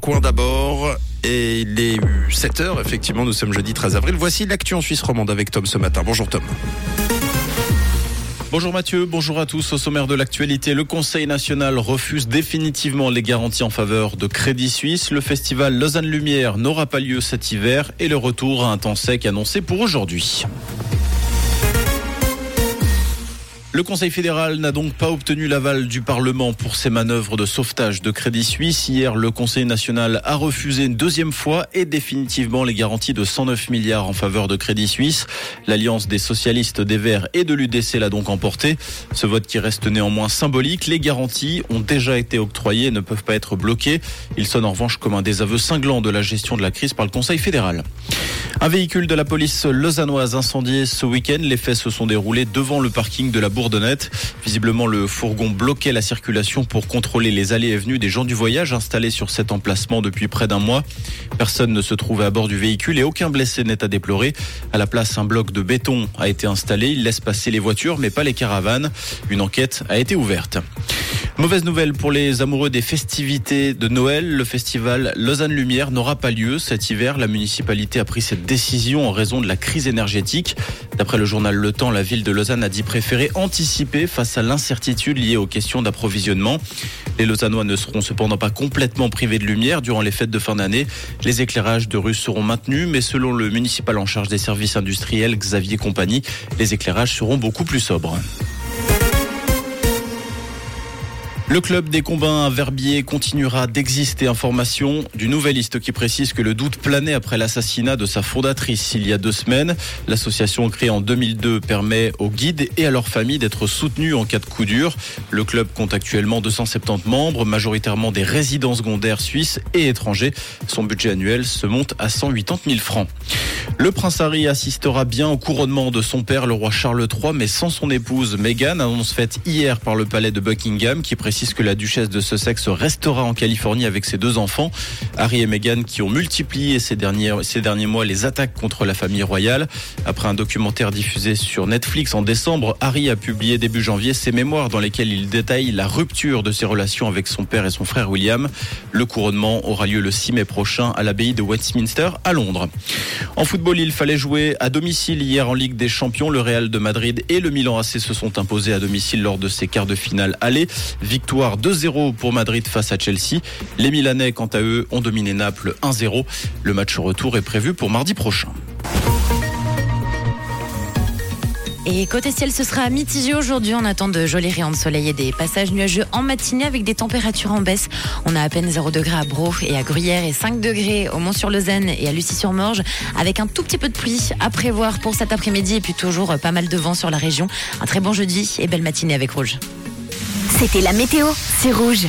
coin d'abord. Et il est 7h, effectivement, nous sommes jeudi 13 avril. Voici l'actu en Suisse romande avec Tom ce matin. Bonjour Tom. Bonjour Mathieu, bonjour à tous. Au sommaire de l'actualité, le Conseil national refuse définitivement les garanties en faveur de Crédit Suisse. Le festival Lausanne Lumière n'aura pas lieu cet hiver et le retour à un temps sec annoncé pour aujourd'hui. Le Conseil fédéral n'a donc pas obtenu l'aval du Parlement pour ses manœuvres de sauvetage de Crédit Suisse. Hier, le Conseil national a refusé une deuxième fois et définitivement les garanties de 109 milliards en faveur de Crédit Suisse. L'alliance des socialistes, des Verts et de l'UDC l'a donc emporté. Ce vote qui reste néanmoins symbolique. Les garanties ont déjà été octroyées et ne peuvent pas être bloquées. Il sonne en revanche comme un désaveu cinglant de la gestion de la crise par le Conseil fédéral. Un véhicule de la police lausannoise incendié ce week-end. Les faits se sont déroulés devant le parking de la Bourdonnette. Visiblement, le fourgon bloquait la circulation pour contrôler les allées et venues des gens du voyage installés sur cet emplacement depuis près d'un mois. Personne ne se trouvait à bord du véhicule et aucun blessé n'est à déplorer. À la place, un bloc de béton a été installé. Il laisse passer les voitures, mais pas les caravanes. Une enquête a été ouverte. Mauvaise nouvelle pour les amoureux des festivités de Noël. Le festival Lausanne Lumière n'aura pas lieu cet hiver. La municipalité a pris cette décision en raison de la crise énergétique. D'après le journal Le Temps, la ville de Lausanne a dit préférer anticiper face à l'incertitude liée aux questions d'approvisionnement. Les Lausannois ne seront cependant pas complètement privés de lumière durant les fêtes de fin d'année. Les éclairages de rue seront maintenus, mais selon le municipal en charge des services industriels, Xavier Compagnie, les éclairages seront beaucoup plus sobres. Le club des combats à Verbier continuera d'exister. Information du Nouvelliste qui précise que le doute planait après l'assassinat de sa fondatrice il y a deux semaines. L'association créée en 2002 permet aux guides et à leurs familles d'être soutenus en cas de coup dur. Le club compte actuellement 270 membres, majoritairement des résidents secondaires suisses et étrangers. Son budget annuel se monte à 180 000 francs. Le prince Harry assistera bien au couronnement de son père, le roi Charles III, mais sans son épouse Meghan, annonce faite hier par le palais de Buckingham qui précise que la duchesse de Sussex restera en Californie avec ses deux enfants. Harry et Meghan qui ont multiplié ces derniers, ces derniers mois les attaques contre la famille royale. Après un documentaire diffusé sur Netflix en décembre, Harry a publié début janvier ses mémoires dans lesquelles il détaille la rupture de ses relations avec son père et son frère William. Le couronnement aura lieu le 6 mai prochain à l'abbaye de Westminster à Londres. En football, il fallait jouer à domicile hier en Ligue des Champions. Le Real de Madrid et le Milan AC se sont imposés à domicile lors de ces quarts de finale aller. Victoire 2-0 pour Madrid face à Chelsea. Les Milanais, quant à eux, ont dominé Naples 1-0. Le match retour est prévu pour mardi prochain. Et côté ciel, ce sera mitigé aujourd'hui. On attend de jolis rayons de soleil et des passages nuageux en matinée avec des températures en baisse. On a à peine 0 degré à Bro et à Gruyère et 5 degrés au Mont-sur-Lausanne et à Lucie-sur-Morge avec un tout petit peu de pluie à prévoir pour cet après-midi et puis toujours pas mal de vent sur la région. Un très bon jeudi et belle matinée avec Rouge. C'était la météo, c'est Rouge.